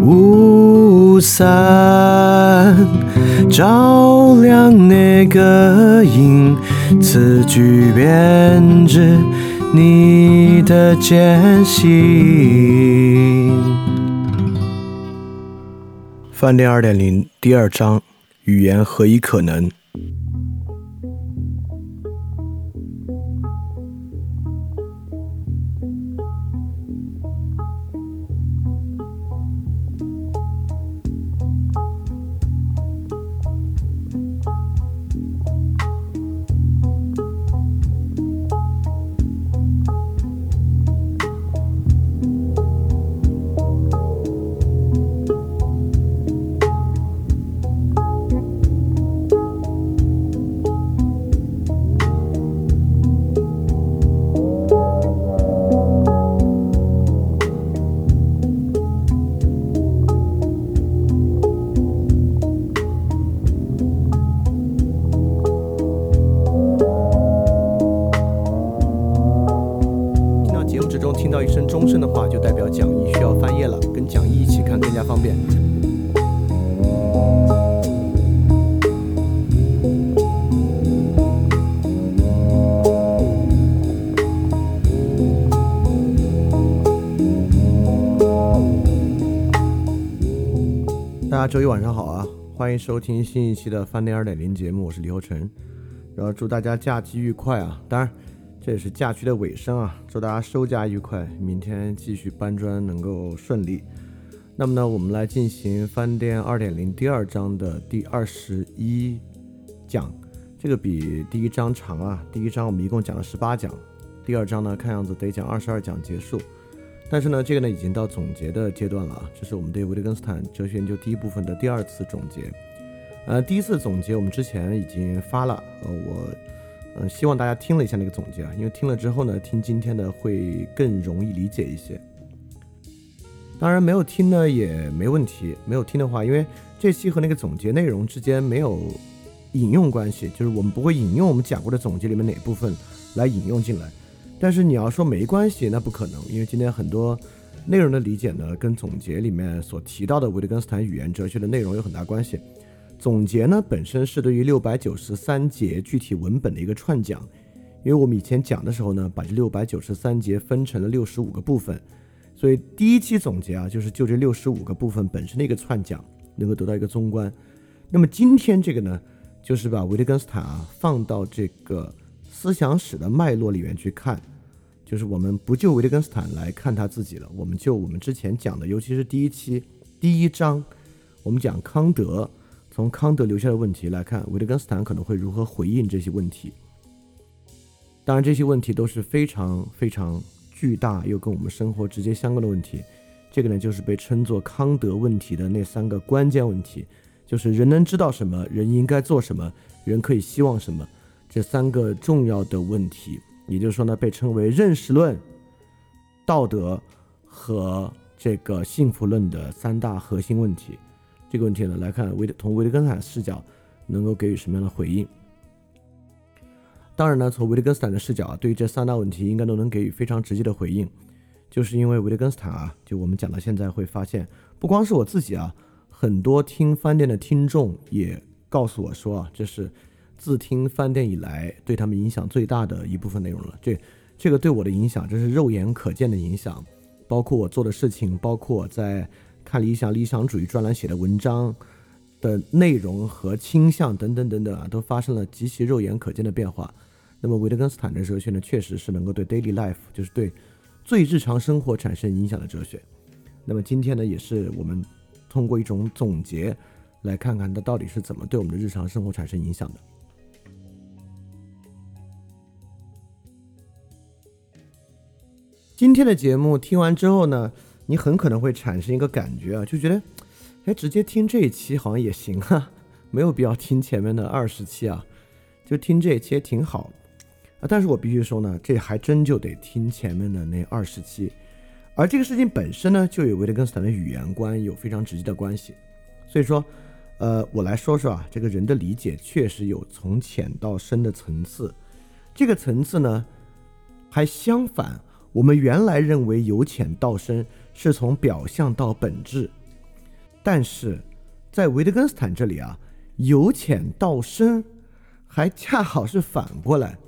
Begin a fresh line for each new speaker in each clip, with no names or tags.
雾散照亮那个影，词句编织你的艰辛。饭店二点零第二章：语言何以可能？周一晚上好啊，欢迎收听新一期的饭店二点零节目，我是李厚成。然后祝大家假期愉快啊！当然，这也是假期的尾声啊，祝大家收假愉快，明天继续搬砖能够顺利。那么呢，我们来进行饭店二点零第二章的第二十一讲，这个比第一章长啊。第一章我们一共讲了十八讲，第二章呢看样子得讲二十二讲结束。但是呢，这个呢已经到总结的阶段了啊，这是我们对维特根斯坦哲学研究第一部分的第二次总结。呃，第一次总结我们之前已经发了，呃，我嗯希望大家听了一下那个总结啊，因为听了之后呢，听今天的会更容易理解一些。当然没有听呢也没问题，没有听的话，因为这期和那个总结内容之间没有引用关系，就是我们不会引用我们讲过的总结里面哪部分来引用进来。但是你要说没关系，那不可能，因为今天很多内容的理解呢，跟总结里面所提到的维特根斯坦语言哲学的内容有很大关系。总结呢本身是对于六百九十三节具体文本的一个串讲，因为我们以前讲的时候呢，把这六百九十三节分成了六十五个部分，所以第一期总结啊，就是就这六十五个部分本身的一个串讲，能够得到一个综观。那么今天这个呢，就是把维特根斯坦啊放到这个思想史的脉络里面去看，就是我们不就维特根斯坦来看他自己了，我们就我们之前讲的，尤其是第一期第一章，我们讲康德。从康德留下的问题来看，维特根斯坦可能会如何回应这些问题？当然，这些问题都是非常非常巨大又跟我们生活直接相关的问题。这个呢，就是被称作康德问题的那三个关键问题，就是人能知道什么，人应该做什么，人可以希望什么，这三个重要的问题。也就是说呢，被称为认识论、道德和这个幸福论的三大核心问题。这个问题呢，来看维特从维特根斯坦视角能够给予什么样的回应？当然呢，从维特根斯坦的视角啊，对于这三大问题应该都能给予非常直接的回应，就是因为维特根斯坦啊，就我们讲到现在会发现，不光是我自己啊，很多听饭店的听众也告诉我说啊，这是自听饭店以来对他们影响最大的一部分内容了。这这个对我的影响，这是肉眼可见的影响，包括我做的事情，包括在。看理想理想主义专栏写的文章的内容和倾向等等等等啊，都发生了极其肉眼可见的变化。那么维特根斯坦的哲学呢，确实是能够对 daily life，就是对最日常生活产生影响的哲学。那么今天呢，也是我们通过一种总结来看看它到底是怎么对我们的日常生活产生影响的。今天的节目听完之后呢？你很可能会产生一个感觉啊，就觉得，哎，直接听这一期好像也行啊，没有必要听前面的二十期啊，就听这一期也挺好。啊，但是我必须说呢，这还真就得听前面的那二十期，而这个事情本身呢，就与维特根斯坦的语言观有非常直接的关系。所以说，呃，我来说说啊，这个人的理解确实有从浅到深的层次。这个层次呢，还相反，我们原来认为由浅到深是从表象到本质，但是在维特根斯坦这里啊，由浅到深还恰好是反过来。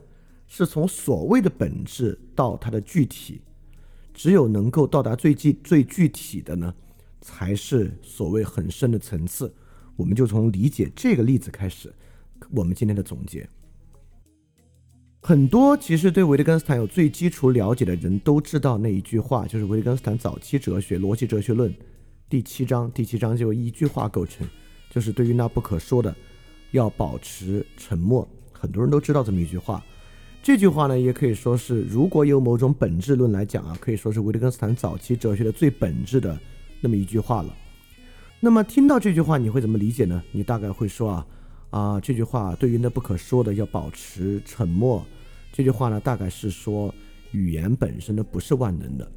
是从所谓的本质到它的具体，只有能够到达最具最具体的呢，才是所谓很深的层次。我们就从理解这个例子开始，我们今天的总结。很多其实对维特根斯坦有最基础了解的人都知道那一句话，就是维特根斯坦早期哲学《逻辑哲学论》第七章，第七章就一句话构成，就是对于那不可说的，要保持沉默。很多人都知道这么一句话。这句话呢，也可以说是，如果有某种本质论来讲啊，可以说是维特根斯坦早期哲学的最本质的那么一句话了。那么听到这句话，你会怎么理解呢？你大概会说啊啊，这句话对于那不可说的要保持沉默。这句话呢，大概是说语言本身呢不是万能的，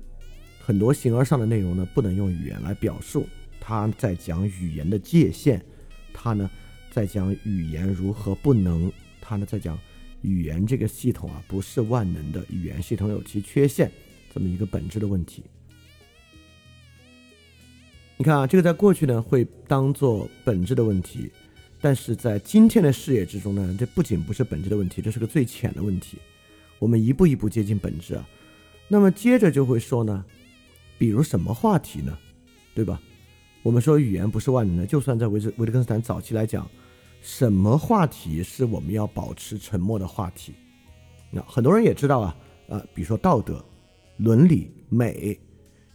很多形而上的内容呢不能用语言来表述。他在讲语言的界限，他呢在讲语言如何不能，他呢在讲。语言这个系统啊，不是万能的，语言系统有其缺陷，这么一个本质的问题。你看啊，这个在过去呢会当做本质的问题，但是在今天的视野之中呢，这不仅不是本质的问题，这是个最浅的问题。我们一步一步接近本质啊，那么接着就会说呢，比如什么话题呢？对吧？我们说语言不是万能的，就算在维特维特根斯坦早期来讲。什么话题是我们要保持沉默的话题？那很多人也知道啊，呃，比如说道德、伦理、美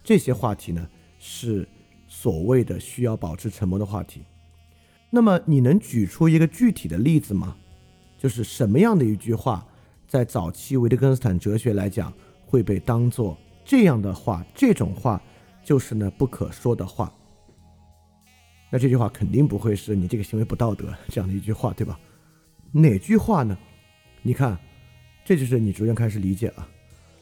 这些话题呢，是所谓的需要保持沉默的话题。那么你能举出一个具体的例子吗？就是什么样的一句话，在早期维特根斯坦哲学来讲会被当做这样的话？这种话就是呢不可说的话。那这句话肯定不会是你这个行为不道德这样的一句话，对吧？哪句话呢？你看，这就是你逐渐开始理解了。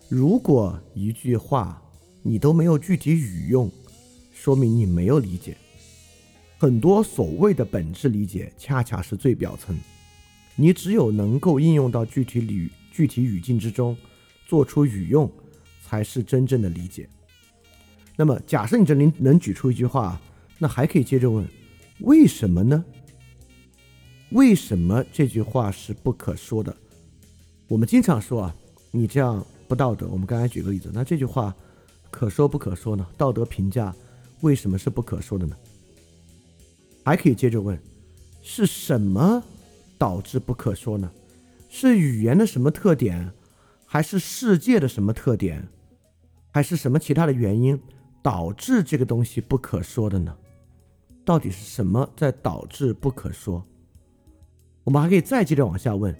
如果一句话你都没有具体语用，说明你没有理解。很多所谓的本质理解，恰恰是最表层。你只有能够应用到具体语具体语境之中，做出语用，才是真正的理解。那么，假设你这里能举出一句话。那还可以接着问，为什么呢？为什么这句话是不可说的？我们经常说啊，你这样不道德。我们刚才举个例子，那这句话可说不可说呢？道德评价为什么是不可说的呢？还可以接着问，是什么导致不可说呢？是语言的什么特点，还是世界的什么特点，还是什么其他的原因导致这个东西不可说的呢？到底是什么在导致不可说？我们还可以再接着往下问：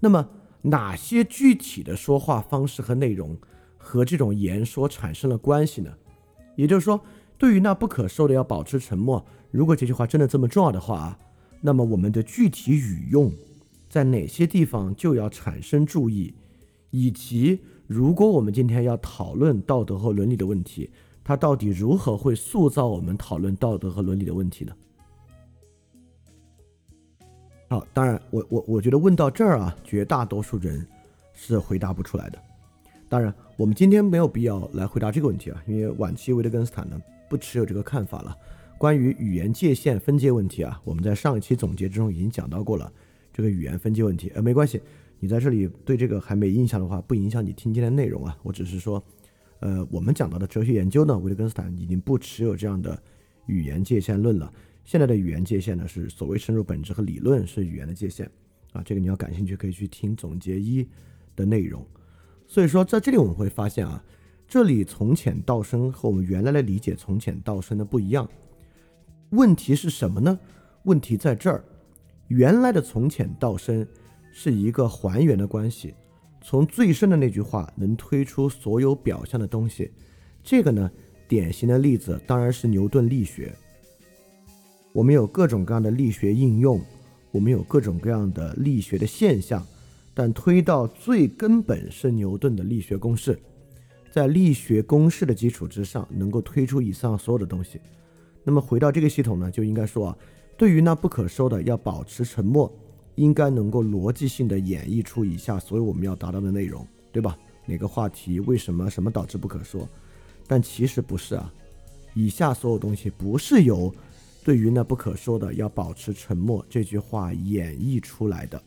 那么哪些具体的说话方式和内容和这种言说产生了关系呢？也就是说，对于那不可说的要保持沉默。如果这句话真的这么重要的话，那么我们的具体语用在哪些地方就要产生注意，以及如果我们今天要讨论道德和伦理的问题。它到底如何会塑造我们讨论道德和伦理的问题呢？好，当然，我我我觉得问到这儿啊，绝大多数人是回答不出来的。当然，我们今天没有必要来回答这个问题啊，因为晚期维特根斯坦呢不持有这个看法了。关于语言界限分界问题啊，我们在上一期总结之中已经讲到过了。这个语言分界问题，呃，没关系，你在这里对这个还没印象的话，不影响你听今天的内容啊。我只是说。呃，我们讲到的哲学研究呢，维特根斯坦已经不持有这样的语言界限论了。现在的语言界限呢，是所谓深入本质和理论是语言的界限啊。这个你要感兴趣，可以去听总结一的内容。所以说，在这里我们会发现啊，这里从浅到深和我们原来的理解从浅到深的不一样。问题是什么呢？问题在这儿，原来的从浅到深是一个还原的关系。从最深的那句话能推出所有表象的东西，这个呢，典型的例子当然是牛顿力学。我们有各种各样的力学应用，我们有各种各样的力学的现象，但推到最根本是牛顿的力学公式，在力学公式的基础之上，能够推出以上所有的东西。那么回到这个系统呢，就应该说啊，对于那不可说的，要保持沉默，应该能够逻辑性的演绎出以下所有我们要达到的内容，对吧？哪个话题？为什么？什么导致不可说？但其实不是啊，以下所有东西不是由对于那不可说的要保持沉默这句话演绎出来的。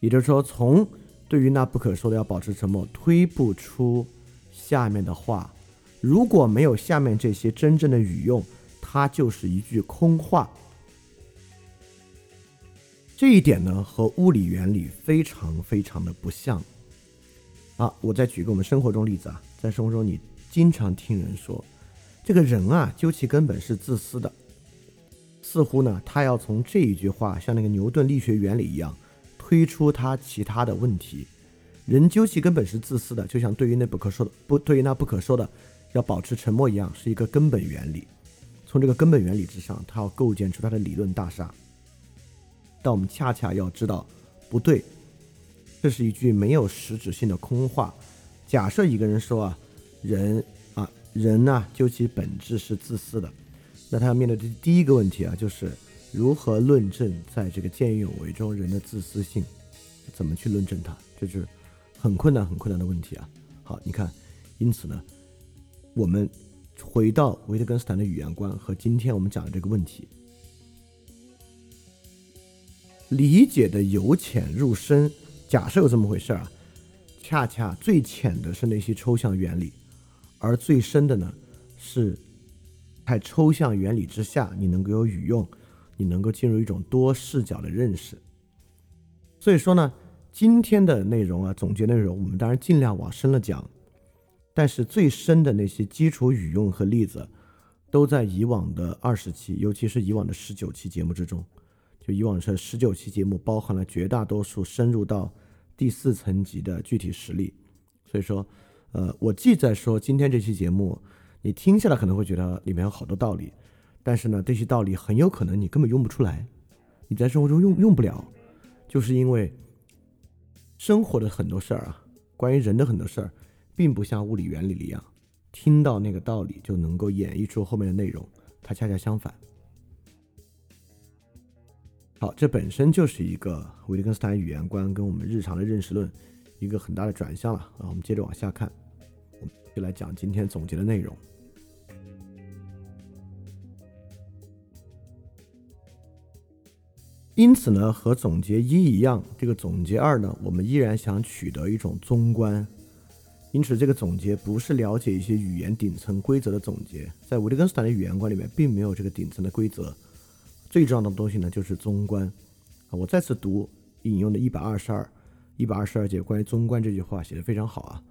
也就是说，从对于那不可说的要保持沉默，推不出下面的话。如果没有下面这些真正的语用，它就是一句空话。这一点呢，和物理原理非常非常的不像。啊，我再举个我们生活中例子啊，在生活中你经常听人说，这个人啊，究其根本是自私的。似乎呢，他要从这一句话，像那个牛顿力学原理一样。推出他其他的问题，人究其根本是自私的，就像对于那不可说的不对于那不可说的要保持沉默一样，是一个根本原理。从这个根本原理之上，他要构建出他的理论大厦。但我们恰恰要知道，不对，这是一句没有实质性的空话。假设一个人说啊，人啊，人呢，究其本质是自私的，那他要面对的第一个问题啊，就是。如何论证在这个见义勇为中人的自私性？怎么去论证它？这是很困难、很困难的问题啊！好，你看，因此呢，我们回到维特根斯坦的语言观和今天我们讲的这个问题，理解的由浅入深。假设有这么回事儿啊，恰恰最浅的是那些抽象原理，而最深的呢，是在抽象原理之下，你能够有语用。你能够进入一种多视角的认识，所以说呢，今天的内容啊，总结内容，我们当然尽量往深了讲，但是最深的那些基础语用和例子，都在以往的二十期，尤其是以往的十九期节目之中。就以往是十九期节目，包含了绝大多数深入到第四层级的具体实例。所以说，呃，我既在说今天这期节目，你听下来可能会觉得里面有好多道理。但是呢，这些道理很有可能你根本用不出来，你在生活中用用不了，就是因为生活的很多事儿啊，关于人的很多事儿，并不像物理原理一样，听到那个道理就能够演绎出后面的内容，它恰恰相反。好，这本身就是一个维特根斯坦语言观跟我们日常的认识论一个很大的转向了啊。我们接着往下看，我们就来讲今天总结的内容。因此呢，和总结一一样，这个总结二呢，我们依然想取得一种综观。因此，这个总结不是了解一些语言顶层规则的总结，在维特根斯坦的语言观里面，并没有这个顶层的规则。最重要的东西呢，就是综观。啊，我再次读引用的一百二十二、一百二十二节关于综观这句话，写的非常好啊。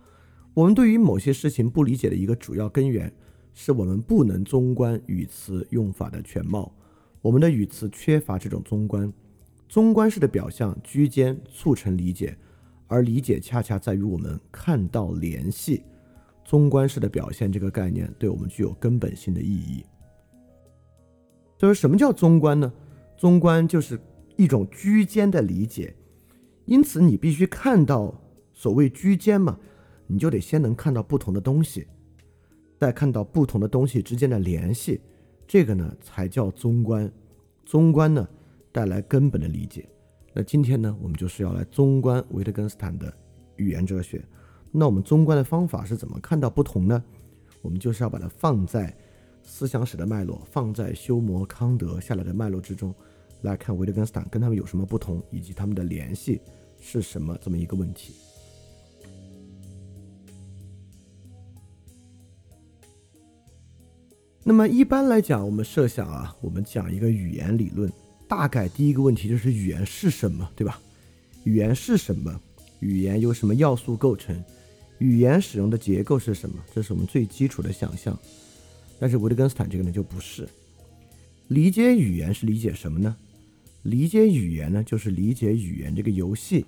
我们对于某些事情不理解的一个主要根源，是我们不能综观语词用法的全貌。我们的语词缺乏这种综观，综观式的表象居间促成理解，而理解恰恰在于我们看到联系。综观式的表现这个概念对我们具有根本性的意义。就是什么叫综观呢？综观就是一种居间的理解，因此你必须看到所谓居间嘛，你就得先能看到不同的东西，再看到不同的东西之间的联系。这个呢才叫综观，综观呢带来根本的理解。那今天呢，我们就是要来综观维特根斯坦的语言哲学。那我们综观的方法是怎么看到不同呢？我们就是要把它放在思想史的脉络，放在修谟、康德下来的脉络之中，来看维特根斯坦跟他们有什么不同，以及他们的联系是什么这么一个问题。那么一般来讲，我们设想啊，我们讲一个语言理论，大概第一个问题就是语言是什么，对吧？语言是什么？语言由什么要素构成？语言使用的结构是什么？这是我们最基础的想象。但是维特根斯坦这个呢就不是。理解语言是理解什么呢？理解语言呢就是理解语言这个游戏。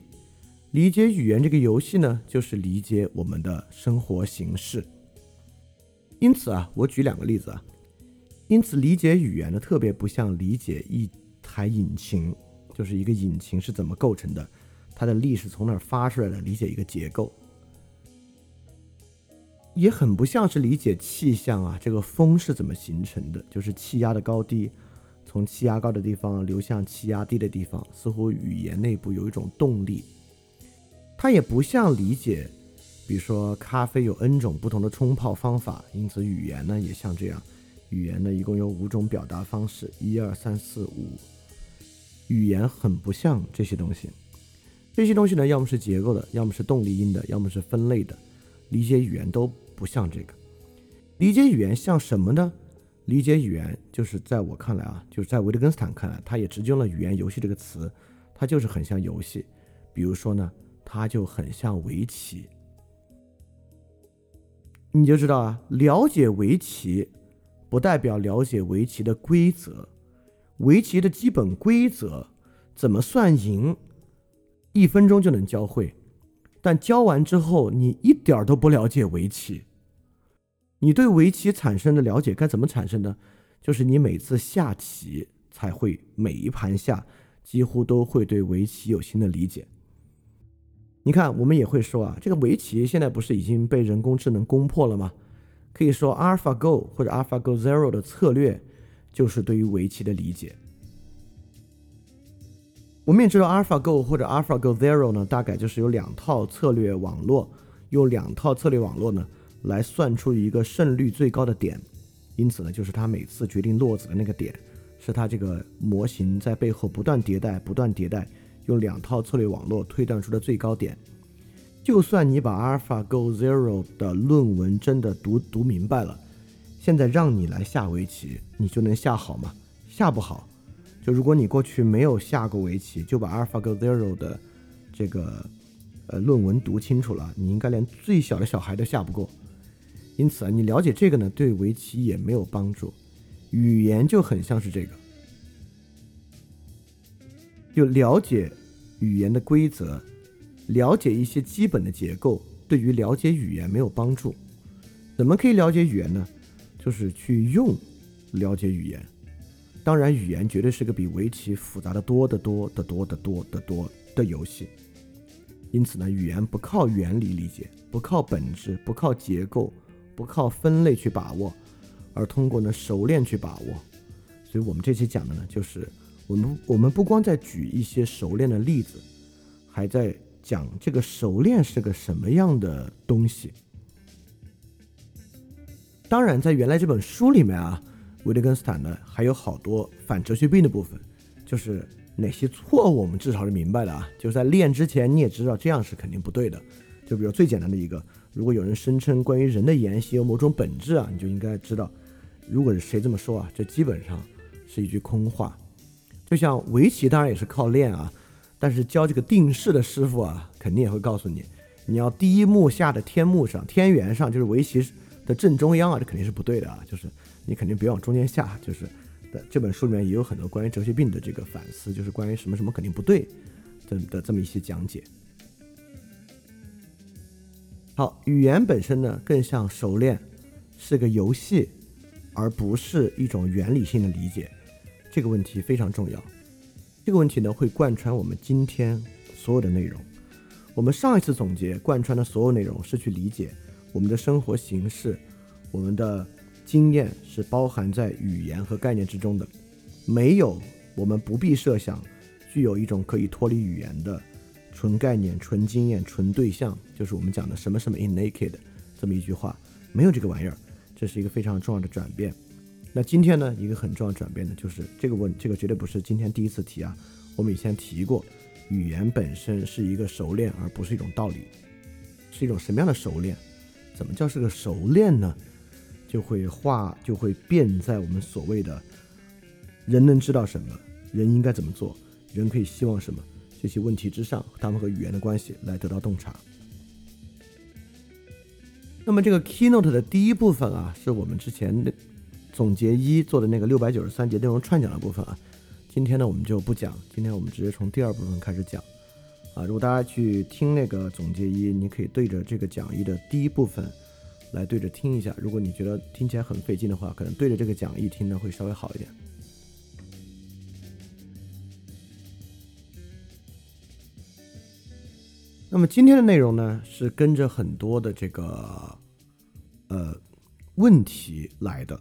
理解语言这个游戏呢就是理解我们的生活形式。因此啊，我举两个例子啊。因此，理解语言呢，特别不像理解一台引擎，就是一个引擎是怎么构成的，它的力是从哪儿发出来的，理解一个结构。也很不像是理解气象啊，这个风是怎么形成的，就是气压的高低，从气压高的地方流向气压低的地方，似乎语言内部有一种动力。它也不像理解，比如说咖啡有 n 种不同的冲泡方法，因此语言呢也像这样，语言呢一共有五种表达方式，一二三四五，语言很不像这些东西，这些东西呢要么是结构的，要么是动力音的，要么是分类的，理解语言都。不像这个，理解语言像什么呢？理解语言就是在我看来啊，就是在维特根斯坦看来，他也直接用了“语言游戏”这个词，它就是很像游戏。比如说呢，它就很像围棋。你就知道啊，了解围棋不代表了解围棋的规则，围棋的基本规则怎么算赢，一分钟就能教会，但教完之后你一点都不了解围棋。你对围棋产生的了解该怎么产生呢？就是你每次下棋才会每一盘下几乎都会对围棋有新的理解。你看，我们也会说啊，这个围棋现在不是已经被人工智能攻破了吗？可以说，AlphaGo 或者 AlphaGo Zero 的策略就是对于围棋的理解。我们也知道，AlphaGo 或者 AlphaGo Zero 呢，大概就是有两套策略网络，用两套策略网络呢。来算出一个胜率最高的点，因此呢，就是他每次决定落子的那个点，是他这个模型在背后不断迭代、不断迭代，用两套策略网络推断出的最高点。就算你把 AlphaGo Zero 的论文真的读读明白了，现在让你来下围棋，你就能下好吗？下不好。就如果你过去没有下过围棋，就把 AlphaGo Zero 的这个呃论文读清楚了，你应该连最小的小孩都下不过。因此啊，你了解这个呢，对围棋也没有帮助。语言就很像是这个，就了解语言的规则，了解一些基本的结构，对于了解语言没有帮助。怎么可以了解语言呢？就是去用了解语言。当然，语言绝对是个比围棋复杂的多得多得多得多得多的游戏。因此呢，语言不靠原理理解，不靠本质，不靠结构。不靠分类去把握，而通过呢熟练去把握。所以我们这期讲的呢，就是我们我们不光在举一些熟练的例子，还在讲这个熟练是个什么样的东西。当然，在原来这本书里面啊，维特根斯坦呢还有好多反哲学病的部分，就是哪些错误我们至少是明白的啊。就是在练之前你也知道这样是肯定不对的。就比如最简单的一个。如果有人声称关于人的言行有某种本质啊，你就应该知道，如果是谁这么说啊，这基本上是一句空话。就像围棋当然也是靠练啊，但是教这个定式的师傅啊，肯定也会告诉你，你要第一目下的天目上、天元上，就是围棋的正中央啊，这肯定是不对的啊，就是你肯定别往中间下。就是的这本书里面也有很多关于哲学病的这个反思，就是关于什么什么肯定不对的的这么一些讲解。好，语言本身呢，更像熟练，是个游戏，而不是一种原理性的理解。这个问题非常重要。这个问题呢，会贯穿我们今天所有的内容。我们上一次总结贯穿的所有内容，是去理解我们的生活形式，我们的经验是包含在语言和概念之中的。没有，我们不必设想具有一种可以脱离语言的。纯概念、纯经验、纯对象，就是我们讲的什么什么 in naked 这么一句话，没有这个玩意儿，这是一个非常重要的转变。那今天呢，一个很重要转变的就是这个问，这个绝对不是今天第一次提啊，我们以前提过，语言本身是一个熟练，而不是一种道理，是一种什么样的熟练？怎么叫是个熟练呢？就会化，就会变在我们所谓的人能知道什么，人应该怎么做，人可以希望什么。这些问题之上，他们和语言的关系来得到洞察。那么这个 keynote 的第一部分啊，是我们之前的总结一做的那个六百九十三节内容串讲的部分啊。今天呢，我们就不讲，今天我们直接从第二部分开始讲啊。如果大家去听那个总结一，你可以对着这个讲义的第一部分来对着听一下。如果你觉得听起来很费劲的话，可能对着这个讲义听呢会稍微好一点。那么今天的内容呢，是跟着很多的这个呃问题来的，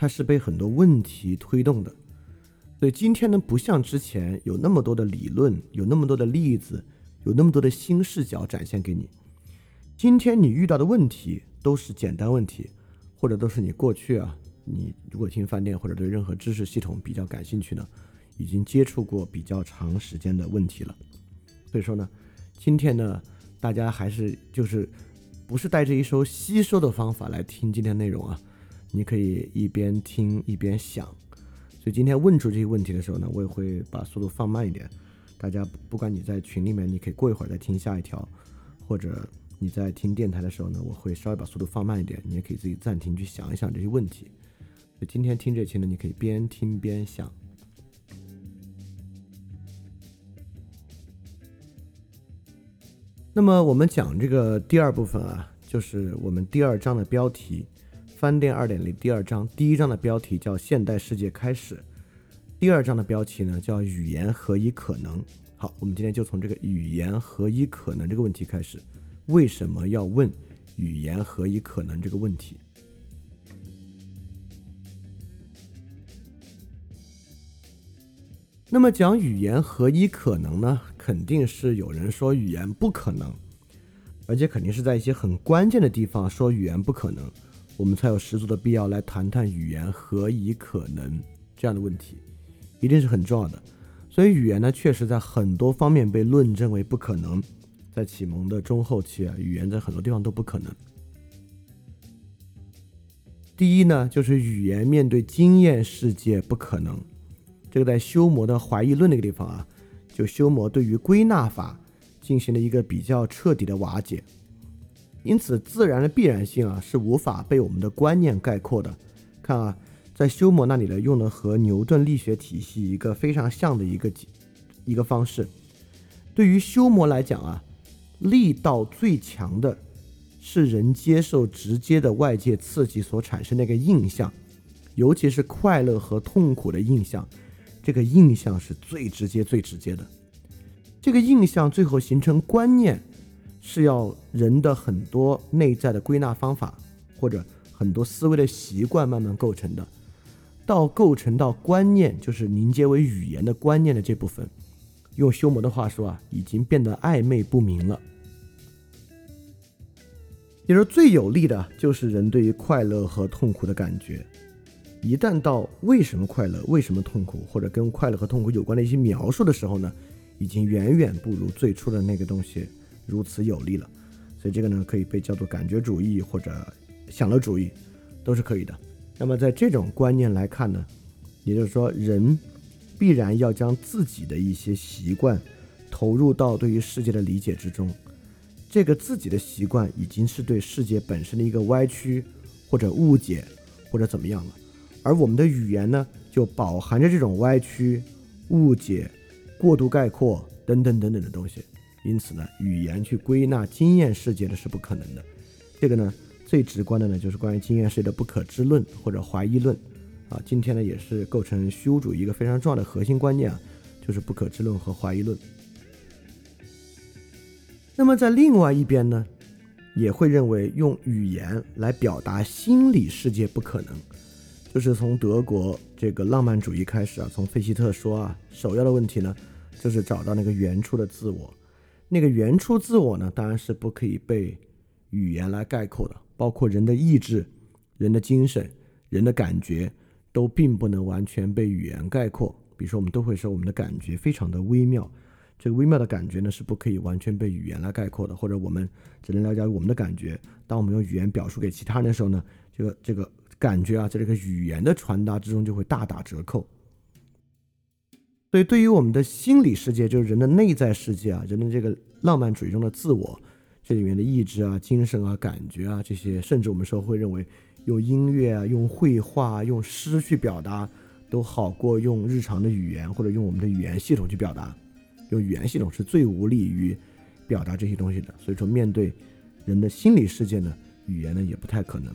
它是被很多问题推动的。所以今天呢，不像之前有那么多的理论，有那么多的例子，有那么多的新视角展现给你。今天你遇到的问题都是简单问题，或者都是你过去啊，你如果听饭店或者对任何知识系统比较感兴趣呢，已经接触过比较长时间的问题了。所以说呢。今天呢，大家还是就是不是带着一首吸收的方法来听今天内容啊？你可以一边听一边想。所以今天问出这些问题的时候呢，我也会把速度放慢一点。大家不管你在群里面，你可以过一会儿再听下一条，或者你在听电台的时候呢，我会稍微把速度放慢一点，你也可以自己暂停去想一想这些问题。所以今天听这期呢，你可以边听边想。那么我们讲这个第二部分啊，就是我们第二章的标题，《翻店二点零》第二章。第一章的标题叫“现代世界开始”，第二章的标题呢叫“语言何以可能”。好，我们今天就从这个“语言何以可能”这个问题开始。为什么要问“语言何以可能”这个问题？那么讲语言何以可能呢？肯定是有人说语言不可能，而且肯定是在一些很关键的地方说语言不可能，我们才有十足的必要来谈谈语言何以可能这样的问题，一定是很重要的。所以语言呢，确实在很多方面被论证为不可能。在启蒙的中后期啊，语言在很多地方都不可能。第一呢，就是语言面对经验世界不可能。这个在修谟的怀疑论那个地方啊。就修谟对于归纳法进行了一个比较彻底的瓦解，因此自然的必然性啊是无法被我们的观念概括的。看啊，在修谟那里呢，用了和牛顿力学体系一个非常像的一个一个方式。对于修谟来讲啊，力道最强的是人接受直接的外界刺激所产生的一个印象，尤其是快乐和痛苦的印象。这个印象是最直接、最直接的。这个印象最后形成观念，是要人的很多内在的归纳方法，或者很多思维的习惯慢慢构成的。到构成到观念，就是凝结为语言的观念的这部分，用修谟的话说啊，已经变得暧昧不明了。也就是最有利的，就是人对于快乐和痛苦的感觉。一旦到为什么快乐、为什么痛苦，或者跟快乐和痛苦有关的一些描述的时候呢，已经远远不如最初的那个东西如此有力了。所以这个呢，可以被叫做感觉主义或者享乐主义，都是可以的。那么在这种观念来看呢，也就是说，人必然要将自己的一些习惯投入到对于世界的理解之中。这个自己的习惯已经是对世界本身的一个歪曲或者误解或者怎么样了。而我们的语言呢，就饱含着这种歪曲、误解、过度概括等等等等的东西。因此呢，语言去归纳经验世界的是不可能的。这个呢，最直观的呢，就是关于经验世界的不可知论或者怀疑论。啊，今天呢，也是构成虚无主义一个非常重要的核心观念啊，就是不可知论和怀疑论。那么在另外一边呢，也会认为用语言来表达心理世界不可能。就是从德国这个浪漫主义开始啊，从费希特说啊，首要的问题呢，就是找到那个原初的自我。那个原初自我呢，当然是不可以被语言来概括的，包括人的意志、人的精神、人的感觉，都并不能完全被语言概括。比如说，我们都会说我们的感觉非常的微妙，这个微妙的感觉呢，是不可以完全被语言来概括的，或者我们只能了解我们的感觉。当我们用语言表述给其他人的时候呢，这个这个。感觉啊，在这个语言的传达之中就会大打折扣。所以，对于我们的心理世界，就是人的内在世界啊，人的这个浪漫主义中的自我，这里面的意志啊、精神啊、感觉啊这些，甚至我们说会认为用音乐啊、用绘画、用诗去表达，都好过用日常的语言或者用我们的语言系统去表达。用语言系统是最无利于表达这些东西的。所以说，面对人的心理世界呢，语言呢也不太可能。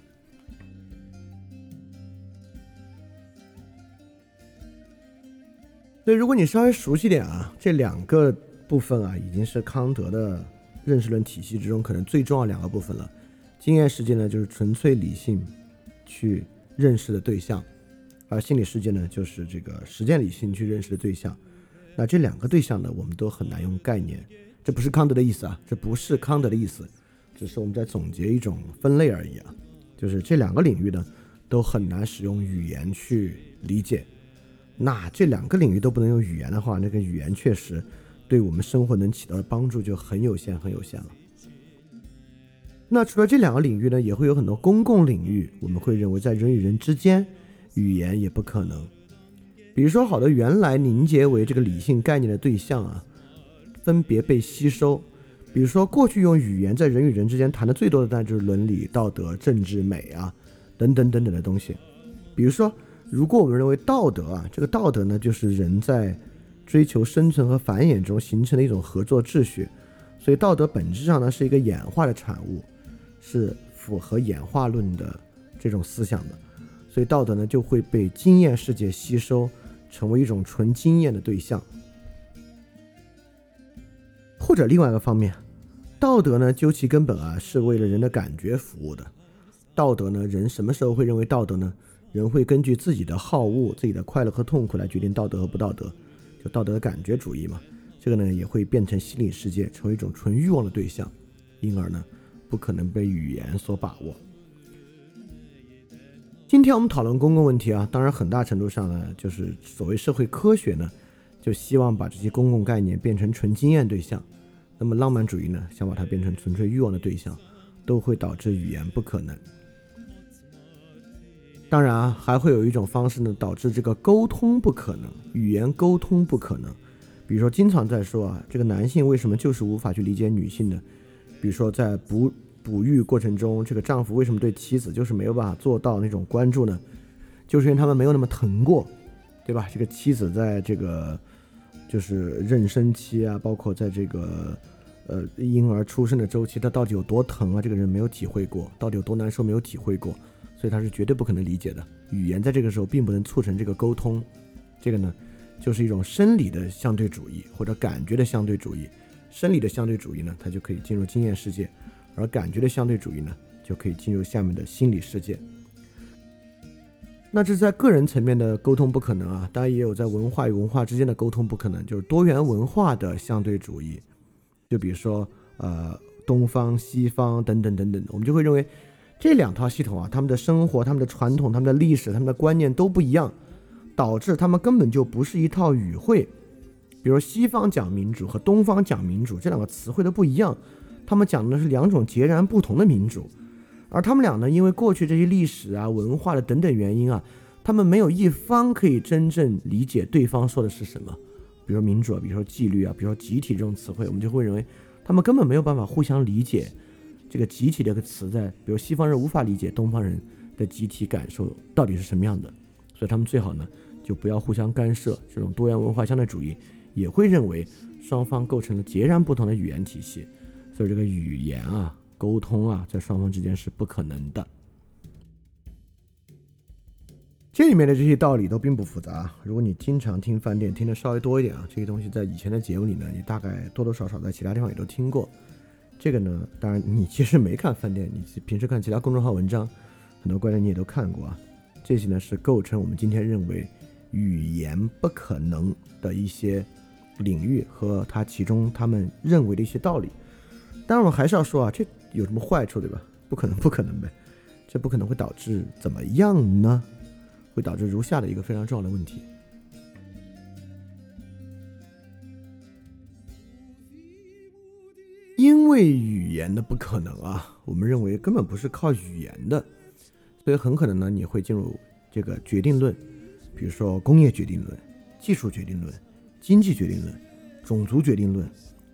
所以，如果你稍微熟悉点啊，这两个部分啊，已经是康德的认识论体系之中可能最重要两个部分了。经验世界呢，就是纯粹理性去认识的对象，而心理世界呢，就是这个实践理性去认识的对象。那这两个对象呢，我们都很难用概念。这不是康德的意思啊，这不是康德的意思，只是我们在总结一种分类而已啊。就是这两个领域呢，都很难使用语言去理解。那这两个领域都不能用语言的话，那个语言确实对我们生活能起到的帮助就很有限，很有限了。那除了这两个领域呢，也会有很多公共领域，我们会认为在人与人之间，语言也不可能。比如说，好的原来凝结为这个理性概念的对象啊，分别被吸收。比如说，过去用语言在人与人之间谈的最多的，那就是伦理、道德、政治、美啊，等等等等的东西。比如说，如果我们认为道德啊，这个道德呢，就是人在追求生存和繁衍中形成的一种合作秩序，所以道德本质上呢是一个演化的产物，是符合演化论的这种思想的，所以道德呢就会被经验世界吸收。成为一种纯经验的对象，或者另外一个方面，道德呢，究其根本啊，是为了人的感觉服务的。道德呢，人什么时候会认为道德呢？人会根据自己的好恶、自己的快乐和痛苦来决定道德和不道德，就道德的感觉主义嘛。这个呢，也会变成心理世界，成为一种纯欲望的对象，因而呢，不可能被语言所把握。今天我们讨论公共问题啊，当然很大程度上呢，就是所谓社会科学呢，就希望把这些公共概念变成纯经验对象。那么浪漫主义呢，想把它变成纯粹欲望的对象，都会导致语言不可能。当然啊，还会有一种方式呢，导致这个沟通不可能，语言沟通不可能。比如说，经常在说啊，这个男性为什么就是无法去理解女性呢？比如说在哺。哺育过程中，这个丈夫为什么对妻子就是没有办法做到那种关注呢？就是因为他们没有那么疼过，对吧？这个妻子在这个就是妊娠期啊，包括在这个呃婴儿出生的周期，他到底有多疼啊？这个人没有体会过，到底有多难受没有体会过，所以他是绝对不可能理解的。语言在这个时候并不能促成这个沟通，这个呢就是一种生理的相对主义或者感觉的相对主义。生理的相对主义呢，它就可以进入经验世界。而感觉的相对主义呢，就可以进入下面的心理世界。那这在个人层面的沟通不可能啊，当然也有在文化与文化之间的沟通不可能，就是多元文化的相对主义。就比如说，呃，东方、西方等等等等，我们就会认为这两套系统啊，他们的生活、他们的传统、他们的历史、他们的观念都不一样，导致他们根本就不是一套语汇。比如西方讲民主和东方讲民主这两个词汇都不一样。他们讲的是两种截然不同的民主，而他们俩呢，因为过去这些历史啊、文化的等等原因啊，他们没有一方可以真正理解对方说的是什么。比如民主啊，比如说纪律啊，比如说集体这种词汇，我们就会认为他们根本没有办法互相理解这个集体这个词，在比如西方人无法理解东方人的集体感受到底是什么样的，所以他们最好呢就不要互相干涉。这种多元文化相对主义也会认为双方构成了截然不同的语言体系。所以这个语言啊，沟通啊，在双方之间是不可能的。这里面的这些道理都并不复杂。如果你经常听饭店，听的稍微多一点啊，这些东西在以前的节目里呢，你大概多多少少在其他地方也都听过。这个呢，当然你其实没看饭店，你平时看其他公众号文章，很多观点你也都看过啊。这些呢是构成我们今天认为语言不可能的一些领域和它其中他们认为的一些道理。当然，我还是要说啊，这有什么坏处，对吧？不可能，不可能呗，这不可能会导致怎么样呢？会导致如下的一个非常重要的问题：因为语言的不可能啊，我们认为根本不是靠语言的，所以很可能呢，你会进入这个决定论，比如说工业决定论、技术决定论、经济决定论、种族决定论，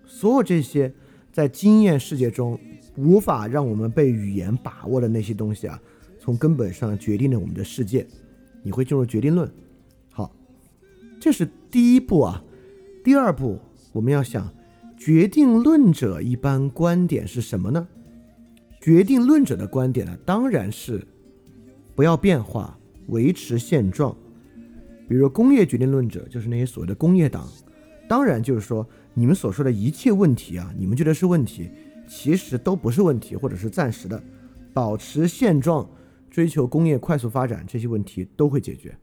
所有这些。在经验世界中，无法让我们被语言把握的那些东西啊，从根本上决定了我们的世界。你会进入决定论。好，这是第一步啊。第二步，我们要想，决定论者一般观点是什么呢？决定论者的观点呢，当然是不要变化，维持现状。比如说工业决定论者，就是那些所谓的工业党，当然就是说。你们所说的一切问题啊，你们觉得是问题，其实都不是问题，或者是暂时的，保持现状，追求工业快速发展，这些问题都会解决。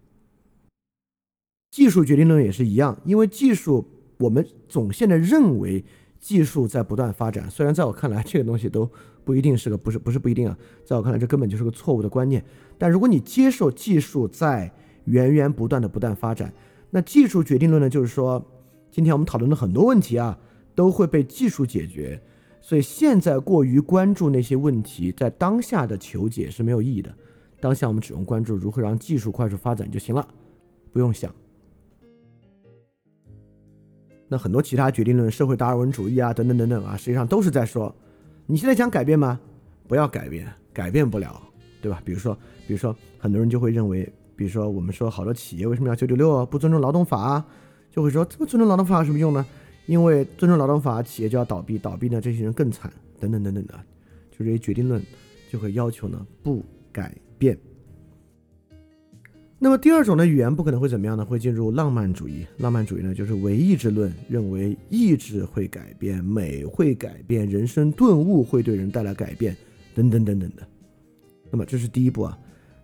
技术决定论也是一样，因为技术，我们总现在认为技术在不断发展，虽然在我看来这个东西都不一定是个，不是不是不一定啊，在我看来这根本就是个错误的观念。但如果你接受技术在源源不断的不断发展，那技术决定论呢，就是说，今天我们讨论的很多问题啊，都会被技术解决，所以现在过于关注那些问题，在当下的求解是没有意义的。当下我们只用关注如何让技术快速发展就行了，不用想。那很多其他决定论、社会达尔文主义啊，等等等等啊，实际上都是在说，你现在想改变吗？不要改变，改变不了，对吧？比如说，比如说，很多人就会认为，比如说我们说好多企业为什么要九九六啊，不尊重劳动法啊，就会说这么尊重劳动法有什么用呢？因为尊重劳动法，企业就要倒闭，倒闭呢，这些人更惨，等等等等的，就这些决定论就会要求呢不改变。那么第二种的语言不可能会怎么样呢？会进入浪漫主义。浪漫主义呢，就是唯意志论，认为意志会改变，美会改变，人生顿悟会对人带来改变，等等等等的。那么这是第一步啊。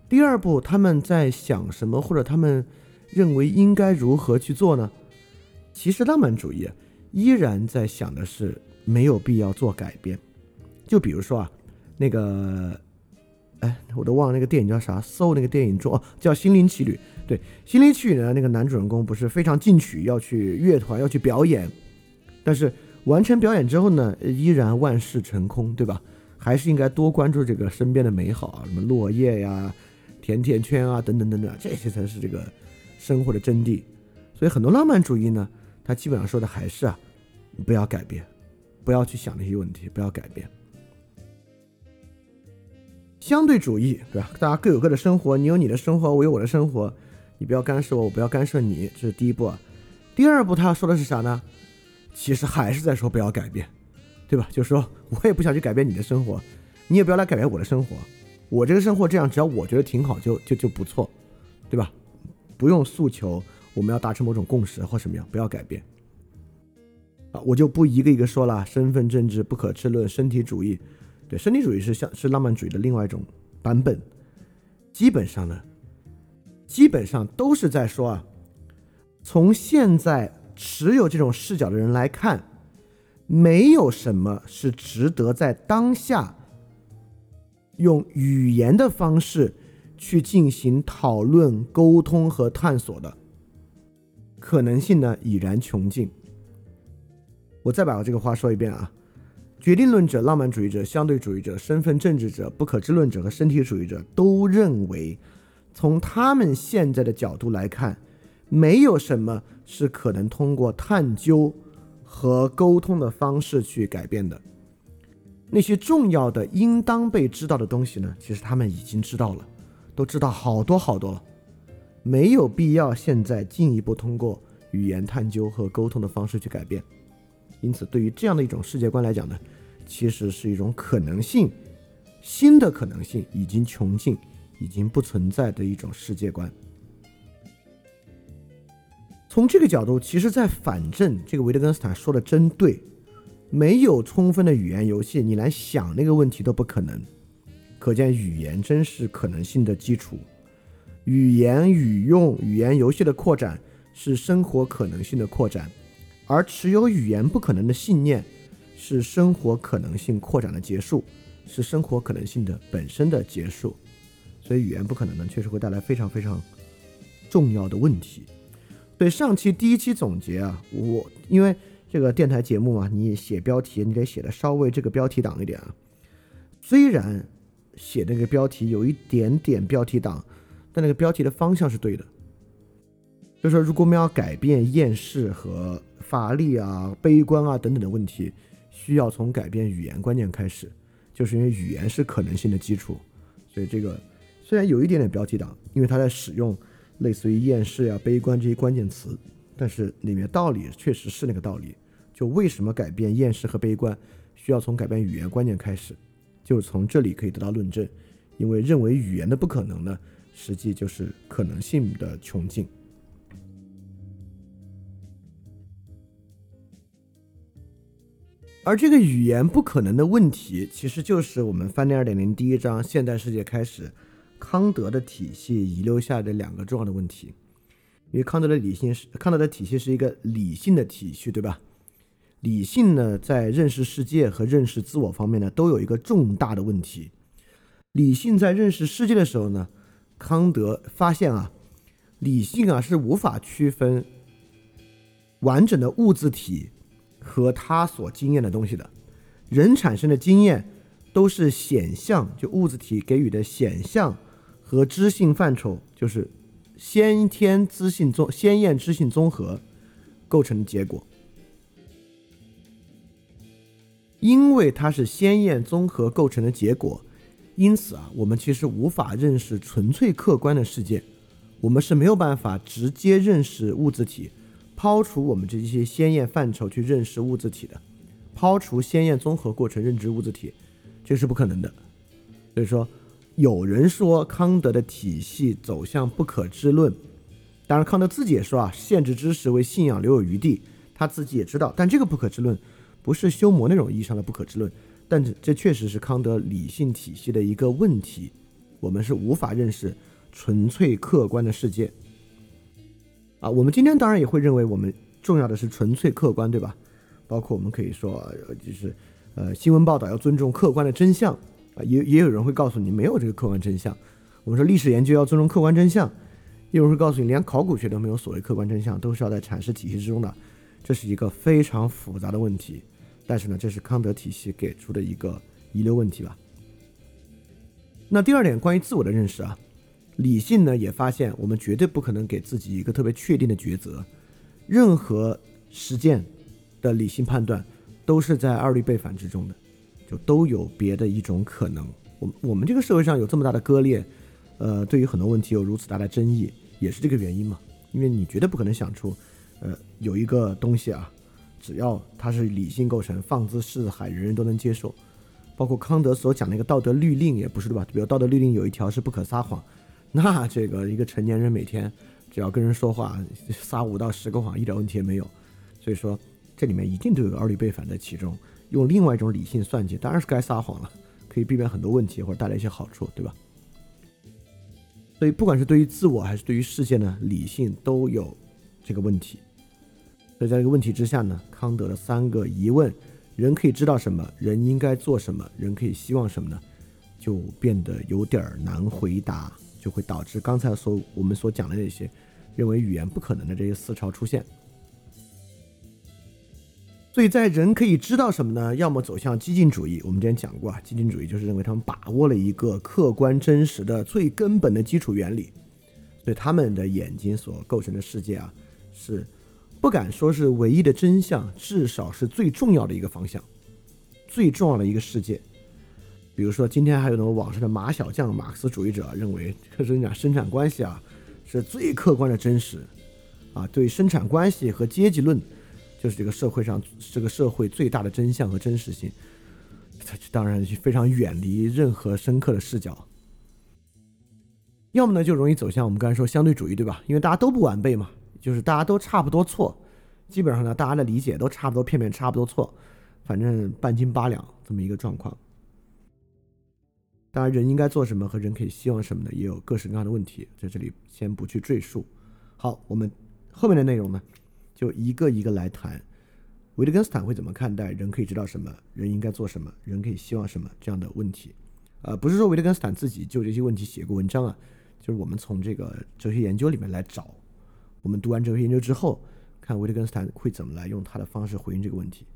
第二步，他们在想什么，或者他们认为应该如何去做呢？其实浪漫主义依然在想的是没有必要做改变。就比如说啊，那个。哎，我都忘了那个电影叫啥？搜那个电影中哦，叫《心灵奇旅》。对，《心灵奇旅》呢，那个男主人公不是非常进取，要去乐团，要去表演，但是完成表演之后呢，依然万事成空，对吧？还是应该多关注这个身边的美好啊，什么落叶呀、甜甜圈啊，等等等等，这些才是这个生活的真谛。所以很多浪漫主义呢，他基本上说的还是啊，不要改变，不要去想那些问题，不要改变。相对主义，对吧？大家各有各的生活，你有你的生活，我有我的生活，你不要干涉我，我不要干涉你，这是第一步。啊。第二步，他说的是啥呢？其实还是在说不要改变，对吧？就是说我也不想去改变你的生活，你也不要来改变我的生活，我这个生活这样，只要我觉得挺好，就就就不错，对吧？不用诉求我们要达成某种共识或什么样，不要改变。啊，我就不一个一个说了，身份政治、不可知论、身体主义。对，身体主义是像是浪漫主义的另外一种版本，基本上呢，基本上都是在说啊，从现在持有这种视角的人来看，没有什么是值得在当下用语言的方式去进行讨论、沟通和探索的可能性呢，已然穷尽。我再把我这个话说一遍啊。决定论者、浪漫主义者、相对主义者、身份政治者、不可知论者和身体主义者都认为，从他们现在的角度来看，没有什么是可能通过探究和沟通的方式去改变的。那些重要的、应当被知道的东西呢？其实他们已经知道了，都知道好多好多了，没有必要现在进一步通过语言探究和沟通的方式去改变。因此，对于这样的一种世界观来讲呢，其实是一种可能性，新的可能性已经穷尽，已经不存在的一种世界观。从这个角度，其实，在反正这个维特根斯坦说的真对，没有充分的语言游戏，你来想那个问题都不可能。可见，语言真是可能性的基础，语言语用、语言游戏的扩展是生活可能性的扩展。而持有语言不可能的信念，是生活可能性扩展的结束，是生活可能性的本身的结束。所以语言不可能呢，确实会带来非常非常重要的问题。对上期第一期总结啊，我因为这个电台节目嘛，你写标题你得写的稍微这个标题党一点啊。虽然写那个标题有一点点标题党，但那个标题的方向是对的。就是说，如果我们要改变厌世和乏力啊、悲观啊等等的问题，需要从改变语言观念开始，就是因为语言是可能性的基础。所以这个虽然有一点点标题党，因为他在使用类似于厌世啊、悲观这些关键词，但是里面道理确实是那个道理。就为什么改变厌世和悲观，需要从改变语言观念开始，就是从这里可以得到论证。因为认为语言的不可能呢，实际就是可能性的穷尽。而这个语言不可能的问题，其实就是我们翻译二点零第一章现代世界开始康德的体系遗留下的两个重要的问题。因为康德的理性是康德的体系是一个理性的体系，对吧？理性呢，在认识世界和认识自我方面呢，都有一个重大的问题。理性在认识世界的时候呢，康德发现啊，理性啊是无法区分完整的物字体。和他所经验的东西的，人产生的经验都是显象，就物质体给予的显象和知性范畴，就是先天知性综先验知性综合构成的结果。因为它是先验综合构成的结果，因此啊，我们其实无法认识纯粹客观的世界，我们是没有办法直接认识物质体。抛除我们这些鲜艳范畴去认识物质体的，抛除鲜艳综合过程认知物质体，这是不可能的。所以说，有人说康德的体系走向不可知论，当然康德自己也说啊，限制知识为信仰留有余地，他自己也知道。但这个不可知论不是修魔那种意义上的不可知论，但这这确实是康德理性体系的一个问题，我们是无法认识纯粹客观的世界。啊，我们今天当然也会认为我们重要的是纯粹客观，对吧？包括我们可以说，就是，呃，新闻报道要尊重客观的真相啊，也也有人会告诉你没有这个客观真相。我们说历史研究要尊重客观真相，也有人会告诉你连考古学都没有所谓客观真相，都是要在阐释体系之中的，这是一个非常复杂的问题。但是呢，这是康德体系给出的一个遗留问题吧。那第二点，关于自我的认识啊。理性呢也发现，我们绝对不可能给自己一个特别确定的抉择，任何实践的理性判断都是在二律背反之中的，就都有别的一种可能。我我们这个社会上有这么大的割裂，呃，对于很多问题有如此大的争议，也是这个原因嘛？因为你绝对不可能想出，呃，有一个东西啊，只要它是理性构成，放之四海，人人都能接受。包括康德所讲那个道德律令也不是对吧？比如道德律令有一条是不可撒谎。那这个一个成年人每天只要跟人说话撒五到十个谎一点问题也没有，所以说这里面一定都有二律背反在其中。用另外一种理性算计，当然是该撒谎了，可以避免很多问题或者带来一些好处，对吧？所以不管是对于自我还是对于世界呢，理性都有这个问题。所以在这个问题之下呢，康德的三个疑问：人可以知道什么？人应该做什么？人可以希望什么呢？就变得有点难回答。就会导致刚才所我们所讲的那些认为语言不可能的这些思潮出现。所以在人可以知道什么呢？要么走向激进主义，我们之前讲过啊，激进主义就是认为他们把握了一个客观真实的最根本的基础原理，所以他们的眼睛所构成的世界啊，是不敢说是唯一的真相，至少是最重要的一个方向，最重要的一个世界。比如说，今天还有那种网上的马小将马克思主义者认为，就是讲生产关系啊，是最客观的真实，啊，对生产关系和阶级论，就是这个社会上这个社会最大的真相和真实性。他当然是非常远离任何深刻的视角。要么呢，就容易走向我们刚才说相对主义，对吧？因为大家都不完备嘛，就是大家都差不多错，基本上呢，大家的理解都差不多片面，差不多错，反正半斤八两这么一个状况。当然，人应该做什么和人可以希望什么呢？也有各式各样的问题，在这里先不去赘述。好，我们后面的内容呢，就一个一个来谈。维特根斯坦会怎么看待人可以知道什么，人应该做什么，人可以希望什么这样的问题？呃，不是说维特根斯坦自己就这些问题写过文章啊，就是我们从这个哲学研究里面来找。我们读完哲学研究之后，看维特根斯坦会怎么来用他的方式回应这个问题。